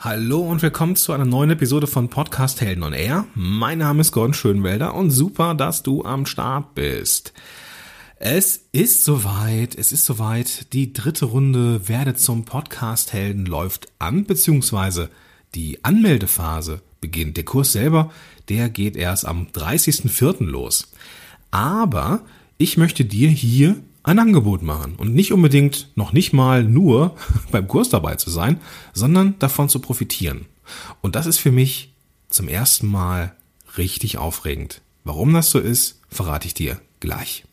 Hallo und willkommen zu einer neuen Episode von Podcast Helden on Air. Mein Name ist Gordon Schönwelder und super, dass du am Start bist. Es ist soweit, es ist soweit. Die dritte Runde Werde zum Podcast Helden läuft an, beziehungsweise die Anmeldephase beginnt. Der Kurs selber, der geht erst am 30.04. los. Aber ich möchte dir hier ein Angebot machen und nicht unbedingt noch nicht mal nur beim Kurs dabei zu sein, sondern davon zu profitieren. Und das ist für mich zum ersten Mal richtig aufregend. Warum das so ist, verrate ich dir gleich.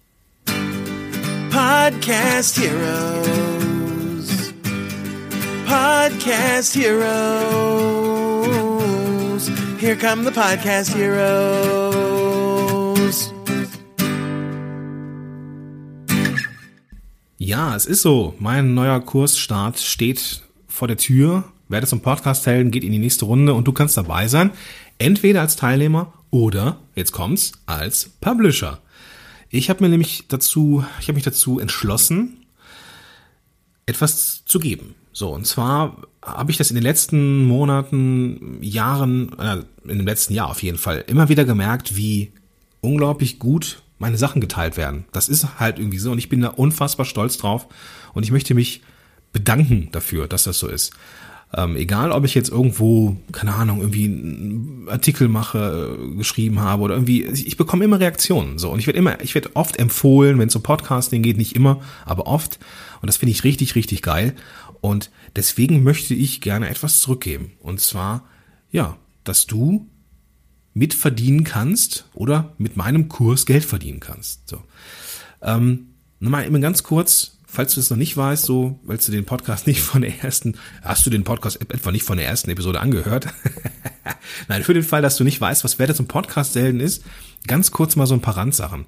Podcast Heroes. Podcast Heroes. Here come the Podcast Heroes. Ja, es ist so. Mein neuer Kursstart steht vor der Tür. Werde zum Podcast helden, geht in die nächste Runde und du kannst dabei sein. Entweder als Teilnehmer oder, jetzt kommt's, als Publisher. Ich habe mir nämlich dazu, ich habe mich dazu entschlossen, etwas zu geben. So, und zwar habe ich das in den letzten Monaten, Jahren, äh, in dem letzten Jahr auf jeden Fall, immer wieder gemerkt, wie unglaublich gut meine Sachen geteilt werden. Das ist halt irgendwie so und ich bin da unfassbar stolz drauf und ich möchte mich bedanken dafür, dass das so ist. Ähm, egal, ob ich jetzt irgendwo, keine Ahnung, irgendwie einen Artikel mache, äh, geschrieben habe oder irgendwie, ich bekomme immer Reaktionen. So und ich werde immer, ich werde oft empfohlen, wenn es um Podcasting geht, nicht immer, aber oft. Und das finde ich richtig, richtig geil. Und deswegen möchte ich gerne etwas zurückgeben. Und zwar, ja, dass du mitverdienen kannst oder mit meinem Kurs Geld verdienen kannst. So. Ähm, nochmal immer ganz kurz, falls du es noch nicht weißt, so, weil du den Podcast nicht von der ersten, hast du den Podcast etwa nicht von der ersten Episode angehört? Nein, für den Fall, dass du nicht weißt, was Werte zum Podcast selten ist, ganz kurz mal so ein paar Randsachen.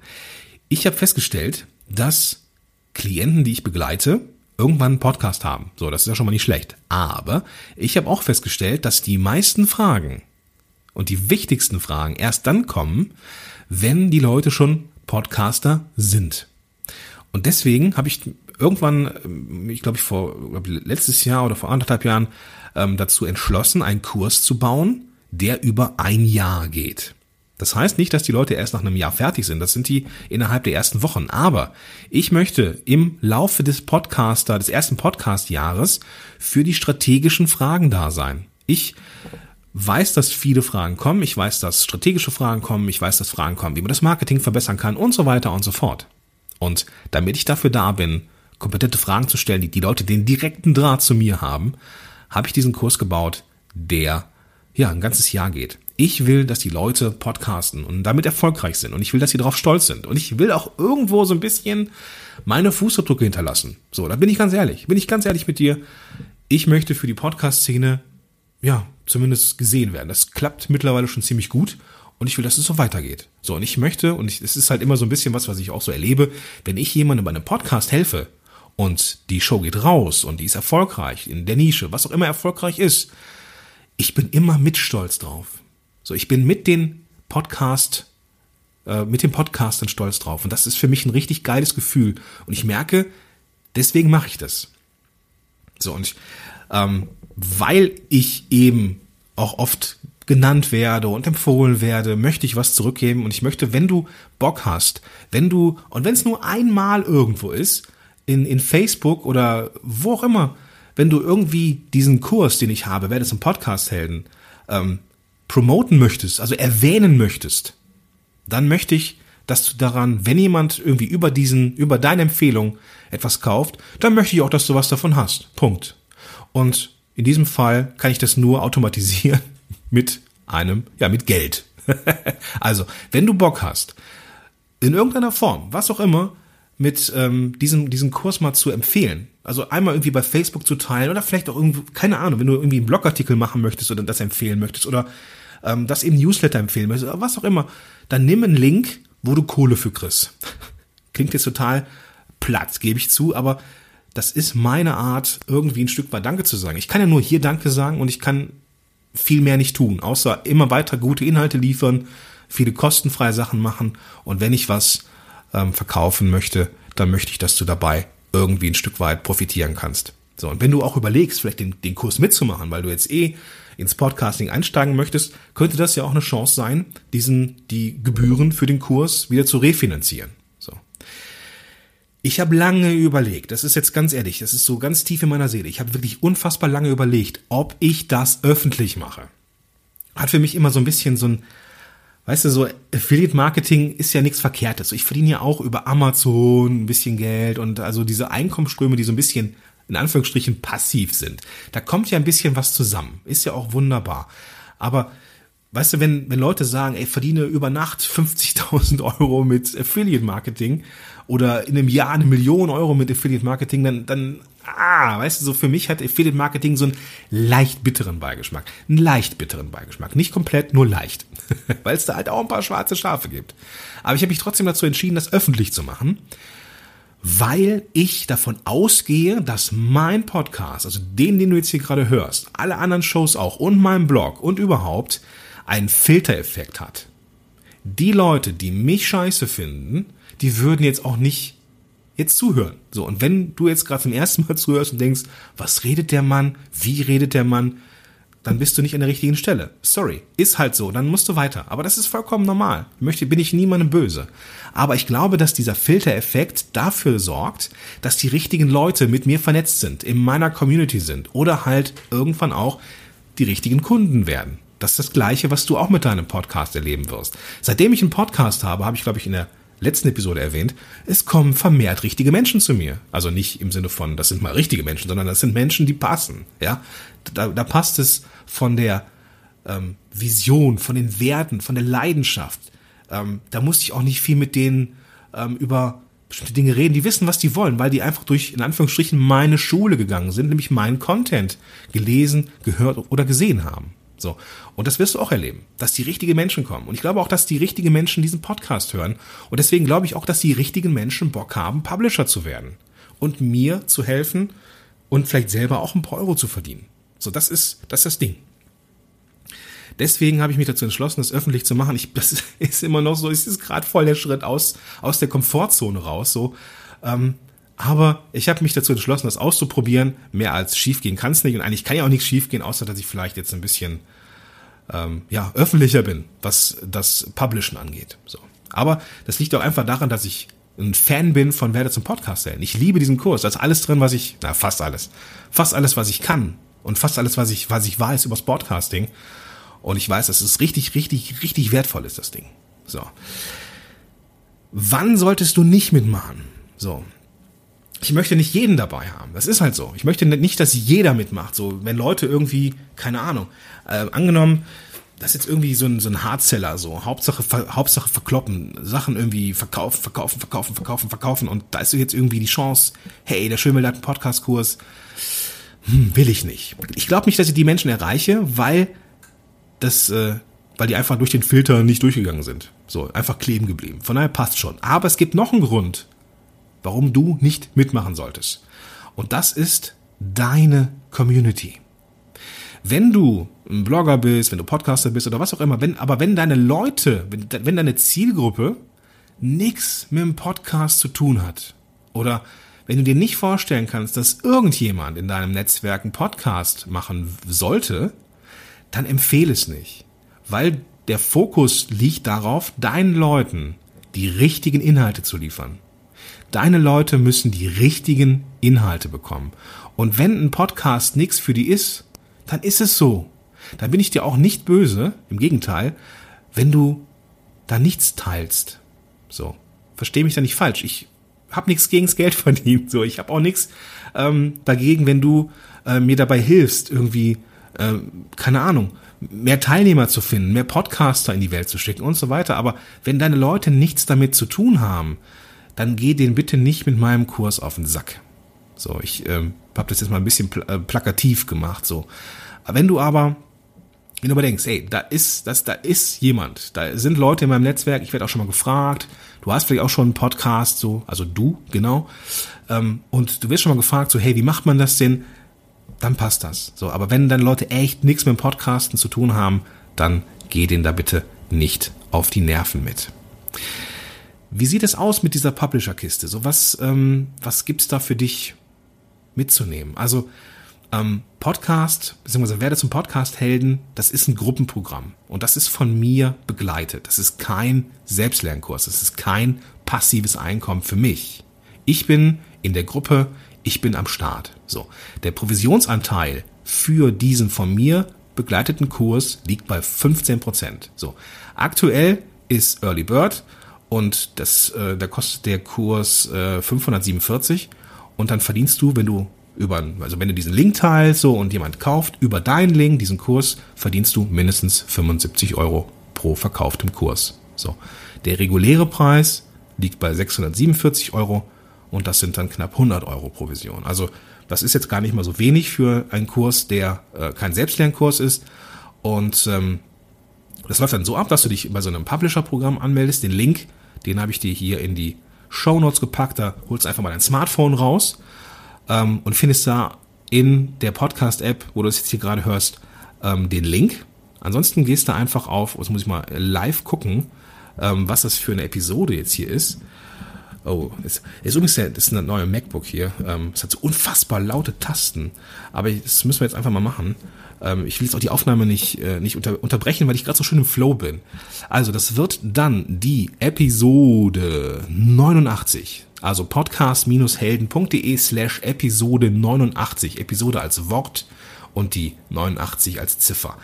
Ich habe festgestellt, dass Klienten, die ich begleite, irgendwann einen Podcast haben. So, das ist ja schon mal nicht schlecht. Aber ich habe auch festgestellt, dass die meisten Fragen, und die wichtigsten Fragen erst dann kommen, wenn die Leute schon Podcaster sind. Und deswegen habe ich irgendwann, ähm, ich glaube ich vor glaub, letztes Jahr oder vor anderthalb Jahren ähm, dazu entschlossen, einen Kurs zu bauen, der über ein Jahr geht. Das heißt nicht, dass die Leute erst nach einem Jahr fertig sind. Das sind die innerhalb der ersten Wochen. Aber ich möchte im Laufe des Podcaster, des ersten Podcast-Jahres für die strategischen Fragen da sein. Ich weiß, dass viele Fragen kommen, ich weiß, dass strategische Fragen kommen, ich weiß, dass Fragen kommen, wie man das Marketing verbessern kann und so weiter und so fort. Und damit ich dafür da bin, kompetente Fragen zu stellen, die die Leute den direkten Draht zu mir haben, habe ich diesen Kurs gebaut, der ja ein ganzes Jahr geht. Ich will, dass die Leute podcasten und damit erfolgreich sind und ich will, dass sie darauf stolz sind und ich will auch irgendwo so ein bisschen meine Fußabdrücke hinterlassen. So, da bin ich ganz ehrlich, bin ich ganz ehrlich mit dir. Ich möchte für die Podcast-Szene ja, zumindest gesehen werden. Das klappt mittlerweile schon ziemlich gut und ich will, dass es so weitergeht. So, und ich möchte, und es ist halt immer so ein bisschen was, was ich auch so erlebe, wenn ich jemandem bei einem Podcast helfe und die Show geht raus und die ist erfolgreich in der Nische, was auch immer erfolgreich ist, ich bin immer mit stolz drauf. So, ich bin mit den Podcast, äh, mit dem Podcastern stolz drauf. Und das ist für mich ein richtig geiles Gefühl. Und ich merke, deswegen mache ich das. So, und ich, ähm, weil ich eben auch oft genannt werde und empfohlen werde, möchte ich was zurückgeben und ich möchte, wenn du Bock hast, wenn du, und wenn es nur einmal irgendwo ist, in, in Facebook oder wo auch immer, wenn du irgendwie diesen Kurs, den ich habe, werde zum Podcast-Helden, ähm, promoten möchtest, also erwähnen möchtest, dann möchte ich, dass du daran, wenn jemand irgendwie über diesen, über deine Empfehlung etwas kauft, dann möchte ich auch, dass du was davon hast. Punkt. Und in diesem Fall kann ich das nur automatisieren mit einem, ja, mit Geld. also, wenn du Bock hast, in irgendeiner Form, was auch immer, mit ähm, diesem, diesem Kurs mal zu empfehlen. Also einmal irgendwie bei Facebook zu teilen oder vielleicht auch irgendwie, keine Ahnung, wenn du irgendwie einen Blogartikel machen möchtest oder das empfehlen möchtest oder ähm, das eben Newsletter empfehlen möchtest oder was auch immer, dann nimm einen Link, wo du Kohle für kriegst. Klingt jetzt total platt, gebe ich zu, aber das ist meine Art, irgendwie ein Stück weit Danke zu sagen. Ich kann ja nur hier Danke sagen und ich kann viel mehr nicht tun, außer immer weiter gute Inhalte liefern, viele kostenfreie Sachen machen und wenn ich was ähm, verkaufen möchte, dann möchte ich, dass du dabei irgendwie ein Stück weit profitieren kannst. So, und wenn du auch überlegst, vielleicht den, den Kurs mitzumachen, weil du jetzt eh ins Podcasting einsteigen möchtest, könnte das ja auch eine Chance sein, diesen, die Gebühren für den Kurs wieder zu refinanzieren. Ich habe lange überlegt, das ist jetzt ganz ehrlich, das ist so ganz tief in meiner Seele. Ich habe wirklich unfassbar lange überlegt, ob ich das öffentlich mache. Hat für mich immer so ein bisschen so ein, weißt du, so Affiliate Marketing ist ja nichts Verkehrtes. Ich verdiene ja auch über Amazon ein bisschen Geld und also diese Einkommensströme, die so ein bisschen in Anführungsstrichen passiv sind. Da kommt ja ein bisschen was zusammen. Ist ja auch wunderbar. Aber weißt du, wenn, wenn Leute sagen, ey, verdiene über Nacht 50.000 Euro mit Affiliate Marketing oder in einem Jahr eine Million Euro mit Affiliate Marketing, dann, dann, ah, weißt du, so für mich hat Affiliate Marketing so einen leicht bitteren Beigeschmack. Einen leicht bitteren Beigeschmack. Nicht komplett, nur leicht. Weil es da halt auch ein paar schwarze Schafe gibt. Aber ich habe mich trotzdem dazu entschieden, das öffentlich zu machen weil ich davon ausgehe, dass mein Podcast, also den, den du jetzt hier gerade hörst, alle anderen Shows auch und mein Blog und überhaupt einen Filtereffekt hat. Die Leute, die mich scheiße finden, die würden jetzt auch nicht jetzt zuhören. So, und wenn du jetzt gerade zum ersten Mal zuhörst und denkst, was redet der Mann, wie redet der Mann, dann bist du nicht an der richtigen Stelle. Sorry, ist halt so, dann musst du weiter. Aber das ist vollkommen normal. Möchte, bin ich niemandem böse. Aber ich glaube, dass dieser Filtereffekt dafür sorgt, dass die richtigen Leute mit mir vernetzt sind, in meiner Community sind oder halt irgendwann auch die richtigen Kunden werden. Das ist das Gleiche, was du auch mit deinem Podcast erleben wirst. Seitdem ich einen Podcast habe, habe ich, glaube ich, in der letzten Episode erwähnt, es kommen vermehrt richtige Menschen zu mir. Also nicht im Sinne von, das sind mal richtige Menschen, sondern das sind Menschen, die passen. Ja, da, da passt es von der ähm, Vision, von den Werten, von der Leidenschaft. Ähm, da musste ich auch nicht viel mit denen ähm, über bestimmte Dinge reden. Die wissen, was die wollen, weil die einfach durch, in Anführungsstrichen, meine Schule gegangen sind, nämlich meinen Content gelesen, gehört oder gesehen haben. So. Und das wirst du auch erleben, dass die richtigen Menschen kommen. Und ich glaube auch, dass die richtigen Menschen diesen Podcast hören. Und deswegen glaube ich auch, dass die richtigen Menschen Bock haben, Publisher zu werden. Und mir zu helfen und vielleicht selber auch ein paar Euro zu verdienen. So, das ist, das ist das Ding. Deswegen habe ich mich dazu entschlossen, das öffentlich zu machen. Ich, das ist immer noch so, es ist gerade voll der Schritt aus, aus der Komfortzone raus, so. Ähm, aber ich habe mich dazu entschlossen, das auszuprobieren. Mehr als schief gehen kann es nicht. Und eigentlich kann ja auch nichts schief gehen, außer dass ich vielleicht jetzt ein bisschen ähm, ja, öffentlicher bin, was das Publishen angeht. So. Aber das liegt auch einfach daran, dass ich ein Fan bin von Werde zum Podcast stellen. Ich liebe diesen Kurs. Da ist alles drin, was ich, na, fast alles. Fast alles, was ich kann. Und fast alles, was ich, was ich weiß über Podcasting. Und ich weiß, dass es richtig, richtig, richtig wertvoll ist, das Ding. So. Wann solltest du nicht mitmachen? So. Ich möchte nicht jeden dabei haben. Das ist halt so. Ich möchte nicht, dass jeder mitmacht. So, wenn Leute irgendwie, keine Ahnung, äh, angenommen, das ist jetzt irgendwie so ein, so ein Hardseller, so Hauptsache, ver, Hauptsache verkloppen, Sachen irgendwie verkaufen, verkaufen, verkaufen, verkaufen, verkaufen und da ist jetzt irgendwie die Chance, hey, der Schömel hat einen Podcast-Kurs, hm, will ich nicht. Ich glaube nicht, dass ich die Menschen erreiche, weil das, äh, weil die einfach durch den Filter nicht durchgegangen sind. So, einfach kleben geblieben. Von daher passt schon. Aber es gibt noch einen Grund, warum du nicht mitmachen solltest. Und das ist deine Community. Wenn du ein Blogger bist, wenn du Podcaster bist oder was auch immer, wenn, aber wenn deine Leute, wenn, wenn deine Zielgruppe nichts mit dem Podcast zu tun hat oder wenn du dir nicht vorstellen kannst, dass irgendjemand in deinem Netzwerk einen Podcast machen sollte, dann empfehle es nicht. Weil der Fokus liegt darauf, deinen Leuten die richtigen Inhalte zu liefern. Deine Leute müssen die richtigen Inhalte bekommen. Und wenn ein Podcast nichts für die ist, dann ist es so. Dann bin ich dir auch nicht böse, im Gegenteil, wenn du da nichts teilst. So, verstehe mich da nicht falsch. Ich habe nichts gegens Geld verdient. So, ich habe auch nichts ähm, dagegen, wenn du äh, mir dabei hilfst, irgendwie, äh, keine Ahnung, mehr Teilnehmer zu finden, mehr Podcaster in die Welt zu schicken und so weiter. Aber wenn deine Leute nichts damit zu tun haben, dann geh den bitte nicht mit meinem Kurs auf den Sack. So, ich ähm, habe das jetzt mal ein bisschen pl äh, plakativ gemacht. So, wenn du aber wenn du aber denkst, ey, da ist, das, da ist jemand, da sind Leute in meinem Netzwerk, ich werde auch schon mal gefragt, du hast vielleicht auch schon einen Podcast, so, also du, genau, ähm, und du wirst schon mal gefragt, so, hey, wie macht man das denn? Dann passt das. So, aber wenn dann Leute echt nichts mit dem Podcasten zu tun haben, dann geh denen da bitte nicht auf die Nerven mit. Wie sieht es aus mit dieser Publisher-Kiste? So was, ähm, was gibt's da für dich mitzunehmen. Also ähm, Podcast, beziehungsweise werde zum Podcast-Helden, das ist ein Gruppenprogramm und das ist von mir begleitet. Das ist kein Selbstlernkurs, das ist kein passives Einkommen für mich. Ich bin in der Gruppe, ich bin am Start. So, der Provisionsanteil für diesen von mir begleiteten Kurs liegt bei 15 Prozent. So, aktuell ist Early Bird und das, äh, da kostet der Kurs äh, 547 und dann verdienst du, wenn du über, also wenn du diesen Link teilst so und jemand kauft, über deinen Link, diesen Kurs, verdienst du mindestens 75 Euro pro verkauftem Kurs. So. Der reguläre Preis liegt bei 647 Euro und das sind dann knapp 100 Euro Provision. Also das ist jetzt gar nicht mal so wenig für einen Kurs, der äh, kein Selbstlernkurs ist und ähm, das läuft dann so ab, dass du dich bei so einem Publisher-Programm anmeldest. Den Link, den habe ich dir hier in die Show Notes gepackt. Da holst einfach mal dein Smartphone raus ähm, und findest da in der Podcast-App, wo du es jetzt hier gerade hörst, ähm, den Link. Ansonsten gehst du einfach auf, jetzt muss ich mal live gucken, ähm, was das für eine Episode jetzt hier ist. Oh, ist, ist übrigens der, das ist ein neuer MacBook hier. Ähm, es hat so unfassbar laute Tasten. Aber das müssen wir jetzt einfach mal machen. Ähm, ich will jetzt auch die Aufnahme nicht, äh, nicht unter, unterbrechen, weil ich gerade so schön im Flow bin. Also, das wird dann die Episode 89. Also podcast-helden.de slash Episode 89. Episode als Wort und die 89 als Ziffer.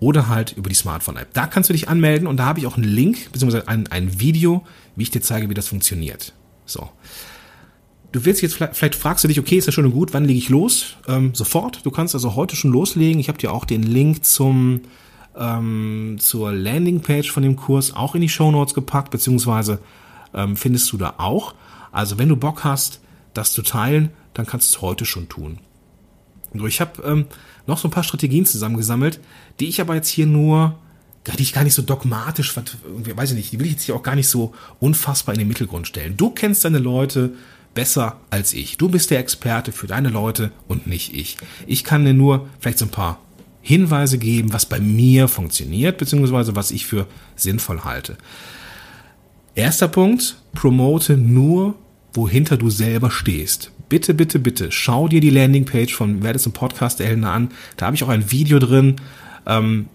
Oder halt über die Smartphone-App. Da kannst du dich anmelden und da habe ich auch einen Link, beziehungsweise ein, ein Video, wie ich dir zeige, wie das funktioniert. So. Du willst jetzt vielleicht, vielleicht fragst du dich, okay, ist ja schon und gut, wann lege ich los? Ähm, sofort. Du kannst also heute schon loslegen. Ich habe dir auch den Link zum ähm, zur Landingpage von dem Kurs auch in die Show Notes gepackt, beziehungsweise ähm, findest du da auch. Also wenn du Bock hast, das zu teilen, dann kannst du es heute schon tun. So, ich habe ähm, noch so ein paar Strategien zusammengesammelt, die ich aber jetzt hier nur, die ich gar nicht so dogmatisch, weiß ich nicht, die will ich jetzt hier auch gar nicht so unfassbar in den Mittelgrund stellen. Du kennst deine Leute besser als ich. Du bist der Experte für deine Leute und nicht ich. Ich kann dir nur vielleicht so ein paar Hinweise geben, was bei mir funktioniert, beziehungsweise was ich für sinnvoll halte. Erster Punkt, promote nur, wohinter du selber stehst. Bitte, bitte, bitte, schau dir die Landingpage von Werde zum Podcast Elena an. Da habe ich auch ein Video drin. Ähm,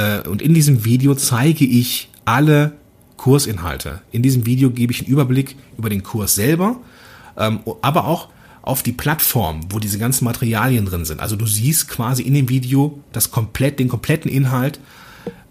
äh, und in diesem Video zeige ich alle Kursinhalte. In diesem Video gebe ich einen Überblick über den Kurs selber, ähm, aber auch auf die Plattform, wo diese ganzen Materialien drin sind. Also du siehst quasi in dem Video das komplett, den kompletten Inhalt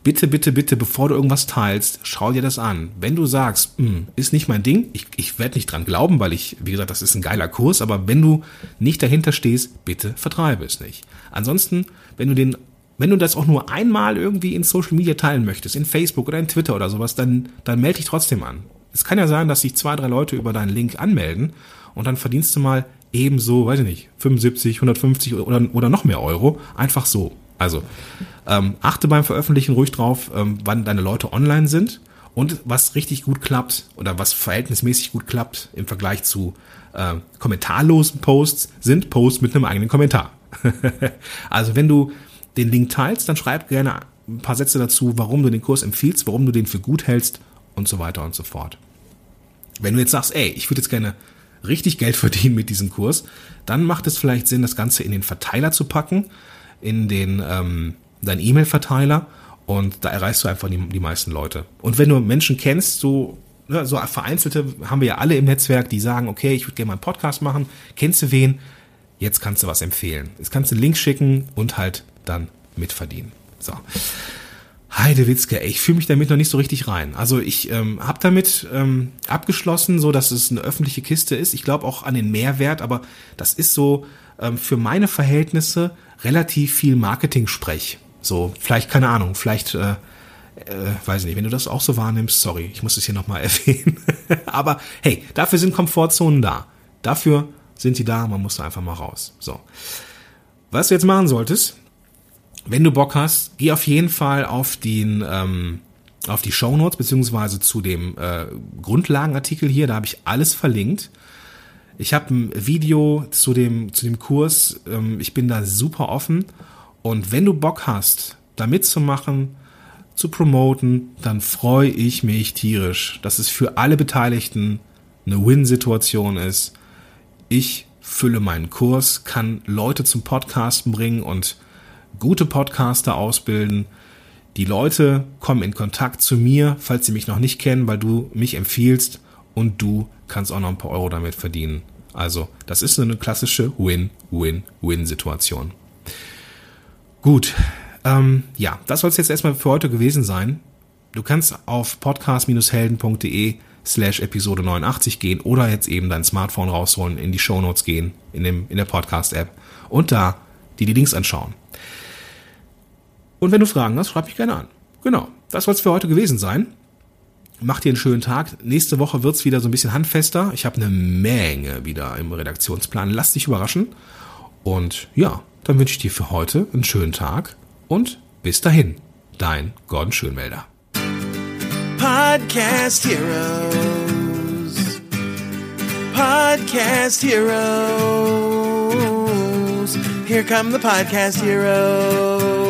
bitte, bitte, bitte, bevor du irgendwas teilst, schau dir das an. Wenn du sagst, hm, ist nicht mein Ding, ich, ich werde nicht dran glauben, weil ich, wie gesagt, das ist ein geiler Kurs, aber wenn du nicht dahinter stehst, bitte vertreibe es nicht. Ansonsten, wenn du den wenn du das auch nur einmal irgendwie in Social Media teilen möchtest, in Facebook oder in Twitter oder sowas, dann, dann melde dich trotzdem an. Es kann ja sein, dass sich zwei, drei Leute über deinen Link anmelden und dann verdienst du mal ebenso, weiß ich nicht, 75, 150 oder, oder noch mehr Euro, einfach so. Also ähm, achte beim Veröffentlichen ruhig drauf, ähm, wann deine Leute online sind und was richtig gut klappt oder was verhältnismäßig gut klappt im Vergleich zu äh, kommentarlosen Posts, sind Posts mit einem eigenen Kommentar. also wenn du den Link teilst, dann schreib gerne ein paar Sätze dazu, warum du den Kurs empfiehlst, warum du den für gut hältst und so weiter und so fort. Wenn du jetzt sagst, ey, ich würde jetzt gerne richtig Geld verdienen mit diesem Kurs, dann macht es vielleicht Sinn, das Ganze in den Verteiler zu packen in den ähm, deinen E-Mail-Verteiler und da erreichst du einfach die, die meisten Leute. Und wenn du Menschen kennst, so ne, so vereinzelte haben wir ja alle im Netzwerk, die sagen, okay, ich würde gerne mal einen Podcast machen. Kennst du wen? Jetzt kannst du was empfehlen. Jetzt kannst du einen Link schicken und halt dann mitverdienen. So. Heidewitzke, ey, ich fühle mich damit noch nicht so richtig rein. Also ich ähm, habe damit ähm, abgeschlossen, so dass es eine öffentliche Kiste ist. Ich glaube auch an den Mehrwert, aber das ist so ähm, für meine Verhältnisse relativ viel Marketing-Sprech. So, vielleicht, keine Ahnung, vielleicht, äh, äh, weiß ich nicht, wenn du das auch so wahrnimmst, sorry, ich muss es hier nochmal erwähnen. Aber hey, dafür sind Komfortzonen da. Dafür sind sie da, man muss da einfach mal raus. So. Was du jetzt machen solltest, wenn du Bock hast, geh auf jeden Fall auf den, ähm, auf die Show Notes beziehungsweise zu dem äh, Grundlagenartikel hier, da habe ich alles verlinkt. Ich habe ein Video zu dem, zu dem Kurs. Ähm, ich bin da super offen. Und wenn du Bock hast, da mitzumachen, zu promoten, dann freue ich mich tierisch, dass es für alle Beteiligten eine Win-Situation ist. Ich fülle meinen Kurs, kann Leute zum Podcasten bringen und gute Podcaster ausbilden. Die Leute kommen in Kontakt zu mir, falls sie mich noch nicht kennen, weil du mich empfiehlst und du kannst auch noch ein paar Euro damit verdienen. Also, das ist eine klassische Win-Win-Win-Situation. Gut, ähm, ja, das soll es jetzt erstmal für heute gewesen sein. Du kannst auf podcast-helden.de slash Episode 89 gehen oder jetzt eben dein Smartphone rausholen, in die Shownotes gehen, in, dem, in der Podcast-App und da die, die Links anschauen. Und wenn du Fragen hast, schreib mich gerne an. Genau, das soll es für heute gewesen sein. Mach dir einen schönen Tag. Nächste Woche wird's wieder so ein bisschen handfester. Ich habe eine Menge wieder im Redaktionsplan. Lass dich überraschen. Und ja, dann wünsche ich dir für heute einen schönen Tag und bis dahin, dein Gordon Schönwälder. Podcast Heroes. Podcast Heroes. Here come the Podcast Heroes.